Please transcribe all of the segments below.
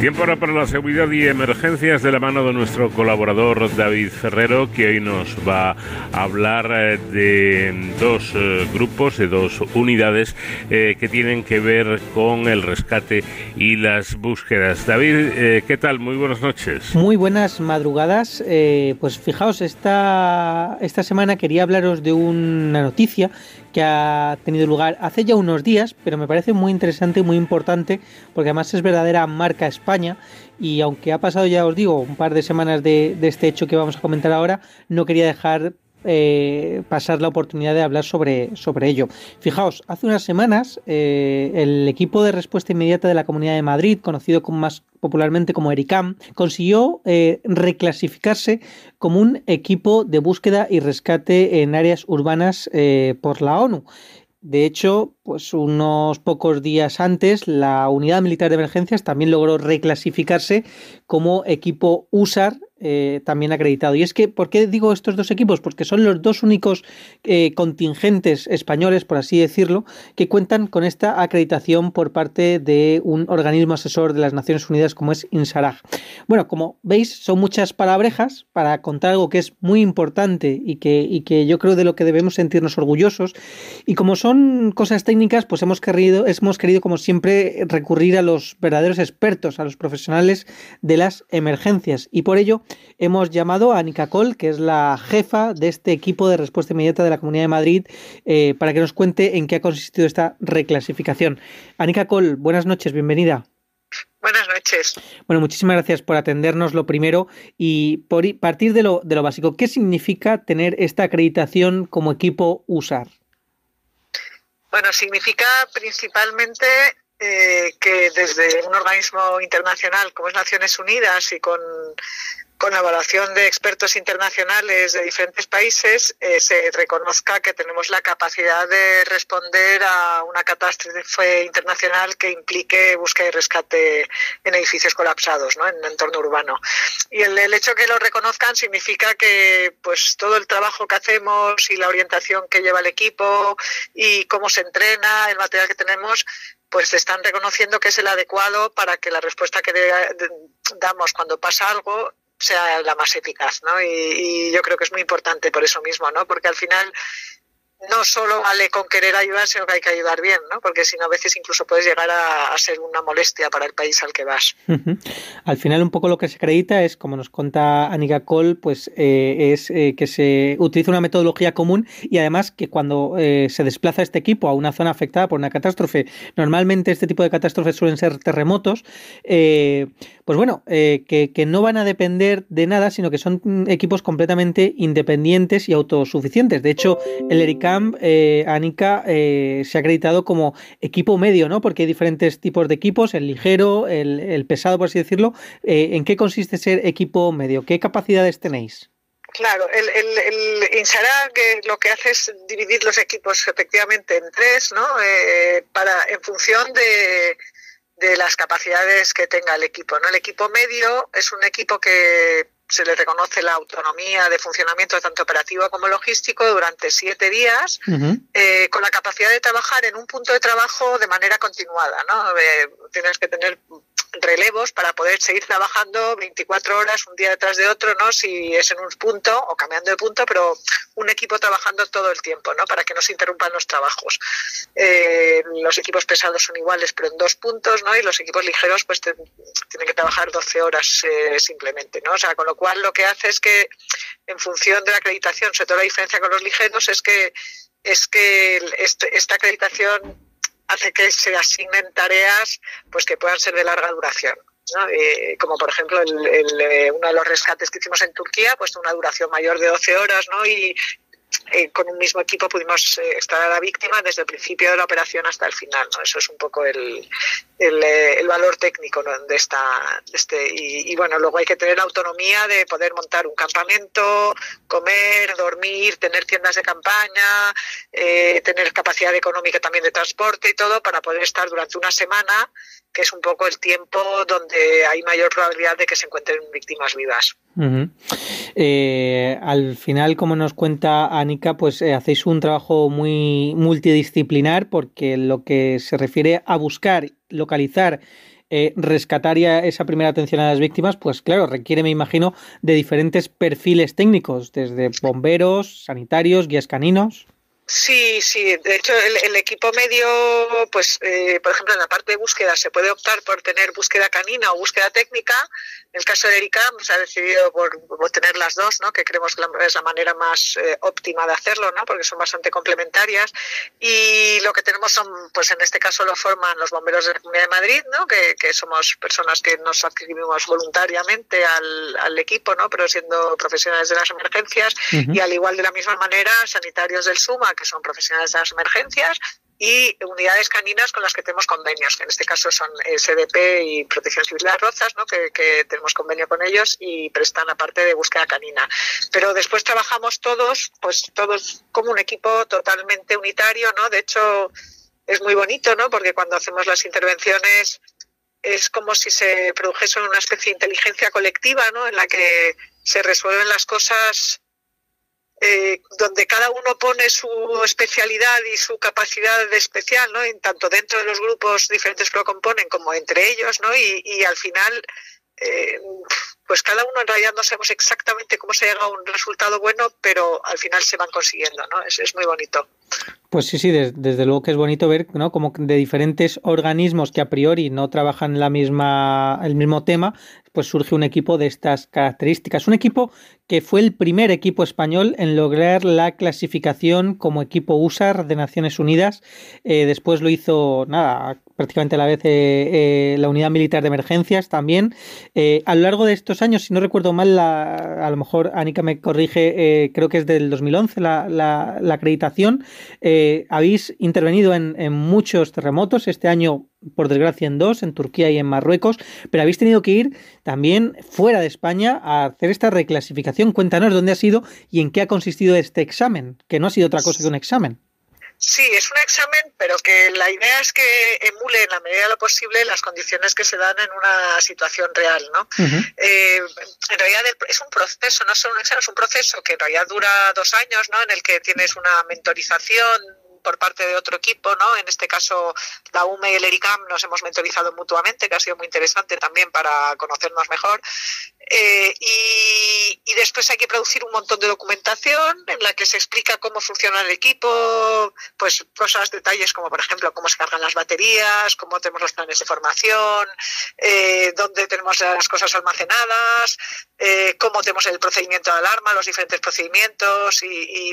Tiempo ahora para la seguridad y emergencias de la mano de nuestro colaborador David Ferrero, que hoy nos va a hablar eh, de dos eh, grupos, de dos unidades eh, que tienen que ver con el rescate y las búsquedas. David, ¿qué tal? Muy buenas noches. Muy buenas madrugadas. pues fijaos, esta, esta semana quería hablaros de una noticia que ha tenido lugar hace ya unos días, pero me parece muy interesante y muy importante porque además es verdadera marca España y aunque ha pasado ya os digo un par de semanas de, de este hecho que vamos a comentar ahora, no quería dejar eh, pasar la oportunidad de hablar sobre, sobre ello. Fijaos, hace unas semanas eh, el equipo de respuesta inmediata de la Comunidad de Madrid, conocido más popularmente como ERICAM, consiguió eh, reclasificarse como un equipo de búsqueda y rescate en áreas urbanas por la ONU. De hecho, pues unos pocos días antes, la Unidad Militar de Emergencias también logró reclasificarse como equipo USAR eh, también acreditado. Y es que, ¿por qué digo estos dos equipos? Porque son los dos únicos eh, contingentes españoles, por así decirlo, que cuentan con esta acreditación por parte de un organismo asesor de las Naciones Unidas como es INSARAG. Bueno, como veis, son muchas palabrejas para contar algo que es muy importante y que, y que yo creo de lo que debemos sentirnos orgullosos. Y como son cosas técnicas, pues hemos querido, hemos querido, como siempre, recurrir a los verdaderos expertos, a los profesionales de las emergencias. Y por ello, hemos llamado a Anika Col, que es la jefa de este equipo de respuesta inmediata de la Comunidad de Madrid, eh, para que nos cuente en qué ha consistido esta reclasificación. Anika Col, buenas noches, bienvenida. Buenas noches. Bueno, muchísimas gracias por atendernos lo primero y por partir de lo, de lo básico. ¿Qué significa tener esta acreditación como equipo USAR? Bueno, significa principalmente eh, que desde un organismo internacional como es Naciones Unidas y con con la evaluación de expertos internacionales de diferentes países eh, se reconozca que tenemos la capacidad de responder a una catástrofe internacional que implique búsqueda y rescate en edificios colapsados, ¿no? en el entorno urbano. Y el, el hecho que lo reconozcan significa que pues todo el trabajo que hacemos y la orientación que lleva el equipo y cómo se entrena, el material que tenemos, pues están reconociendo que es el adecuado para que la respuesta que damos cuando pasa algo sea la más eficaz, ¿no? Y, y, yo creo que es muy importante por eso mismo, ¿no? Porque al final no solo vale con querer ayudar, sino que hay que ayudar bien, ¿no? Porque si no, a veces incluso puedes llegar a, ser una molestia para el país al que vas. Al final, un poco lo que se acredita es, como nos cuenta Anika Cole, pues eh, es eh, que se utiliza una metodología común y además que cuando eh, se desplaza este equipo a una zona afectada por una catástrofe, normalmente este tipo de catástrofes suelen ser terremotos, pues bueno, que, que no van a depender de nada, sino que son mm, equipos completamente independientes y autosuficientes. De hecho, el ERICA eh, Anika, eh, se ha acreditado como equipo medio, ¿no? Porque hay diferentes tipos de equipos, el ligero, el, pesado, por así decirlo. Eh, ¿En qué consiste ser equipo medio? ¿Qué capacidades tenéis? Claro, el, el, que lo que hace es dividir los equipos efectivamente en tres, ¿no? Eh, para, en función de, de las capacidades que tenga el equipo. ¿no? El equipo medio es un equipo que se le reconoce la autonomía de funcionamiento tanto operativo como logístico durante siete días, eh, con la capacidad de trabajar en un punto de trabajo de manera continuada. ¿no? Eh, tienes que tener relevos para poder seguir trabajando 24 horas un día detrás de otro, ¿no? Si es en un punto o cambiando de punto, pero un equipo trabajando todo el tiempo, ¿no? Para que no se interrumpan los trabajos. Eh, los equipos pesados son iguales, pero en dos puntos, ¿no? Y los equipos ligeros, pues tienen que trabajar 12 horas eh, simplemente, ¿no? O sea, con lo cual lo que hace es que en función de la acreditación, sobre todo la diferencia con los ligeros, es que es que este, esta acreditación hace que se asignen tareas pues que puedan ser de larga duración. Eh, como por ejemplo el, eh, uno de los rescates que hicimos en Turquía, pues una duración mayor de 12 horas, ¿no? Y, eh, con un mismo equipo pudimos eh, estar a la víctima desde el principio de la operación hasta el final. ¿no? Eso es un poco el, el, eh, valor técnico de esta. este, y, bueno, luego hay que tener la autonomía de poder montar un campamento, comer, dormir, tener tiendas de campaña, tener capacidad económica también de transporte y todo para poder estar durante una semana que es un poco el tiempo donde hay mayor probabilidad de que se encuentren víctimas vivas. Eh, al final, como nos cuenta Pues eh, hacéis un trabajo muy multidisciplinar porque lo que se refiere a buscar, localizar eh, rescatar ya esa primera atención a las víctimas, pues claro, requiere, me imagino, de diferentes perfiles técnicos, desde bomberos, sanitarios, guías caninos. Sí, sí. De hecho, el, equipo medio, pues, eh, por ejemplo, en la parte de búsqueda se puede optar por tener búsqueda canina o búsqueda técnica. En el caso de Erika, se ha decidido por, tener las dos, ¿no? Que creemos que es la manera más eh, óptima de hacerlo, ¿no? Porque son bastante complementarias. Y lo que tenemos son, pues, en este caso lo forman los bomberos de la Comunidad de Madrid, ¿no? Que, somos personas que nos adscribimos voluntariamente al, equipo, ¿no? Pero siendo profesionales de las emergencias y al igual de la misma manera sanitarios del SUMA que son profesionales de las emergencias, y unidades caninas con las que tenemos convenios, que en este caso son SDP y Protección Civil de las Rozas, ¿no? que, tenemos convenio con ellos y prestan la parte de búsqueda canina. Pero después trabajamos todos, pues todos como un equipo totalmente unitario, ¿no? De hecho, es muy bonito, ¿no? Porque cuando hacemos las intervenciones es como si se produjese una especie de inteligencia colectiva, ¿no? En la que se resuelven las cosas eh, donde cada uno pone su especialidad y su capacidad especial, ¿no? En tanto dentro de los grupos diferentes que lo componen como entre ellos, ¿no? Y, al final, eh, pues cada uno en realidad no sabemos exactamente cómo se llega a un resultado bueno, pero al final se van consiguiendo, ¿no? Es, muy bonito. Pues sí, sí, desde, luego que es bonito ver, ¿no? Como de diferentes organismos que a priori no trabajan la misma, el mismo tema, pues surge un equipo de estas características. Un equipo que fue el primer equipo español en lograr la clasificación como equipo USAR de Naciones Unidas. Eh, después lo hizo, nada, prácticamente a la vez eh, eh, la Unidad Militar de Emergencias también. a lo largo de estos años, si no recuerdo mal, a lo mejor Anika me corrige, creo que es del 2011 la, la acreditación. habéis intervenido en, en muchos terremotos. Este año por desgracia en dos, en Turquía y en Marruecos, pero habéis tenido que ir también fuera de España a hacer esta reclasificación. Cuéntanos dónde ha sido y en qué ha consistido este examen, que no ha sido otra cosa que un examen. Sí, es un examen, pero que la idea es que emule en la medida de lo posible las condiciones que se dan en una situación real, ¿no? Eh, en realidad es un proceso, no solo un examen, es un proceso que en realidad dura dos años, ¿no? En el que tienes una mentorización por parte de otro equipo, ¿no? En este caso, la UME y el ERICAM nos hemos mentorizado mutuamente, que ha sido muy interesante también para conocernos mejor. Eh, y, y, después hay que producir un montón de documentación en la que se explica cómo funciona el equipo, pues cosas, detalles como por ejemplo cómo se cargan las baterías, cómo tenemos los planes de formación, eh, dónde tenemos las cosas almacenadas, eh, cómo tenemos el procedimiento de alarma, los diferentes procedimientos y,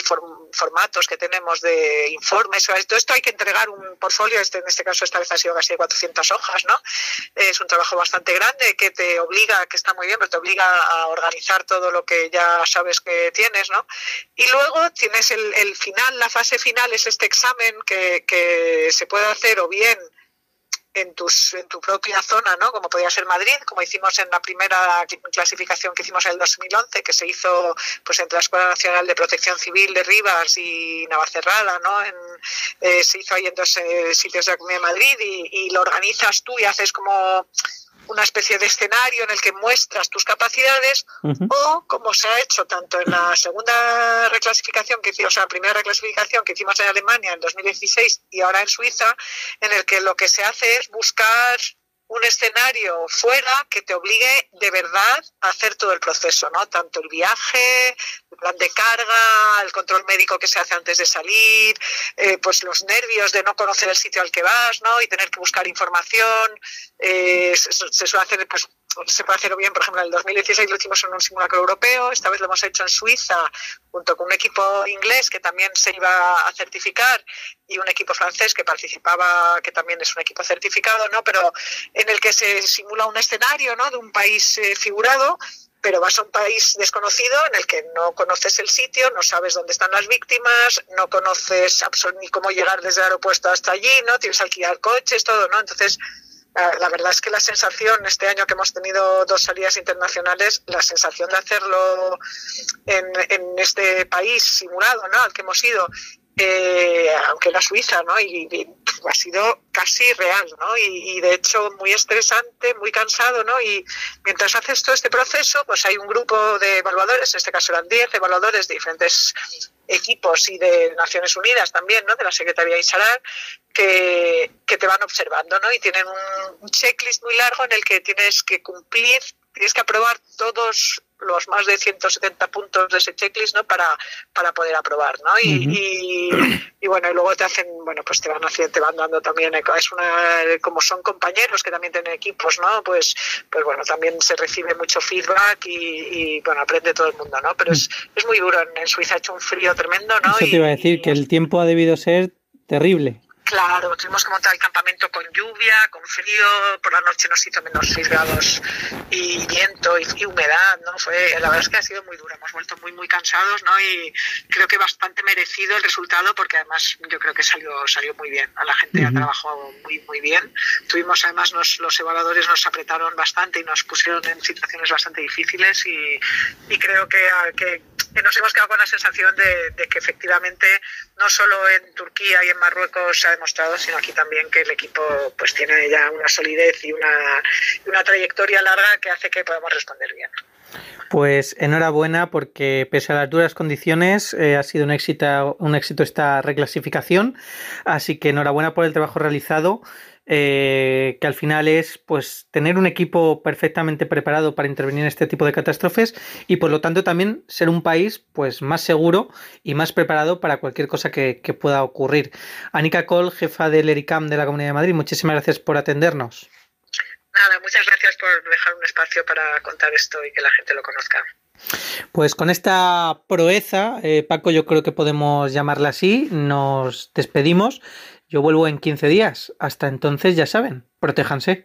formatos que tenemos de informes. Todo esto hay que entregar un portfolio, este, en este caso esta vez ha sido casi de 400 hojas, ¿no? Es un trabajo bastante grande que te obliga, que está muy bien, pero te obliga a organizar todo lo que ya sabes que tienes, ¿no? Y luego tienes el, final, la fase final es este examen que, que se puede hacer o bien en, tus, en tu propia zona, ¿no? Como podía ser Madrid, como hicimos en la primera clasificación que hicimos en el 2011, que se hizo pues entre la Escuela Nacional de Protección Civil de Rivas y Navacerrada, ¿no? En, eh, se hizo ahí en dos eh, sitios de la Comunidad de Madrid y, y, lo organizas tú y haces como una especie de escenario en el que muestras tus capacidades o como se ha hecho tanto en la segunda reclasificación que hicimos, o sea, la primera reclasificación que hicimos en Alemania en 2016 y ahora en Suiza, en el que lo que se hace es buscar un escenario fuera que te obligue de verdad a hacer todo el proceso, ¿no? Tanto el viaje, el plan de carga, el control médico que se hace antes de salir, eh, pues los nervios de no conocer el sitio al que vas, ¿no? Y tener que buscar información. Eh, se, suele hacer, pues, se puede hacer bien, por ejemplo, en el 2016 lo hicimos en un simulacro europeo, esta vez lo hemos hecho en Suiza junto con un equipo inglés que también se iba a certificar y un equipo francés que participaba, que también es un equipo certificado, ¿no? Pero en el que se simula un escenario, ¿no? De un país eh, figurado pero vas a un país desconocido en el que no conoces el sitio, no sabes dónde están las víctimas, no conoces ni cómo llegar desde el aeropuerto hasta allí, ¿no? Tienes que alquilar coches, todo, ¿no? Entonces, la verdad es que la sensación, este año que hemos tenido dos salidas internacionales, la sensación de hacerlo en, en este país simulado, ¿no? Al que hemos ido, eh, aunque era Suiza, ¿no? Y, ha sido casi real, ¿no? Y, de hecho muy estresante, muy cansado, ¿no? Y mientras haces todo este proceso, pues hay un grupo de evaluadores, en este caso eran 10 evaluadores de diferentes equipos y de Naciones Unidas también, ¿no? De la Secretaría Insalar, que, que te van observando, ¿no? Y tienen un checklist muy largo en el que tienes que cumplir tienes que aprobar todos los más de 170 puntos de ese checklist no para, para poder aprobar no y, y, bueno y luego te hacen bueno pues te van haciendo te van dando también es una como son compañeros que también tienen equipos no pues pues bueno también se recibe mucho feedback y, bueno aprende todo el mundo no pero es, es muy duro en, Suiza ha hecho un frío tremendo no eso te iba a decir que el tiempo ha debido ser terrible Claro, tuvimos que montar el campamento con lluvia, con frío, por la noche nos hizo menos 6 grados y viento y, humedad, ¿no? Fue, la verdad es que ha sido muy duro, hemos vuelto muy, muy cansados, ¿no? Y creo que bastante merecido el resultado porque además yo creo que salió, salió muy bien, a la gente ha trabajado muy, muy bien. Tuvimos además, los evaluadores nos apretaron bastante y nos pusieron en situaciones bastante difíciles y, y creo que, que, nos hemos quedado con la sensación de, de que efectivamente no solo en Turquía y en Marruecos demostrado, sino aquí también que el equipo pues tiene ya una solidez y una, una trayectoria larga que hace que podamos responder bien. Pues enhorabuena porque pese a las duras condiciones eh, ha sido un éxito, un éxito esta reclasificación, así que enhorabuena por el trabajo realizado eh, que al final es pues tener un equipo perfectamente preparado para intervenir en este tipo de catástrofes y por lo tanto también ser un país pues más seguro y más preparado para cualquier cosa que, pueda ocurrir. Anika Cole, jefa del ERICAM de la Comunidad de Madrid, muchísimas gracias por atendernos. Nada, muchas gracias por dejar un espacio para contar esto y que la gente lo conozca. Pues con esta proeza, eh, Paco, yo creo que podemos llamarla así, nos despedimos yo vuelvo en 15 días. Hasta entonces, ya saben, protéjanse.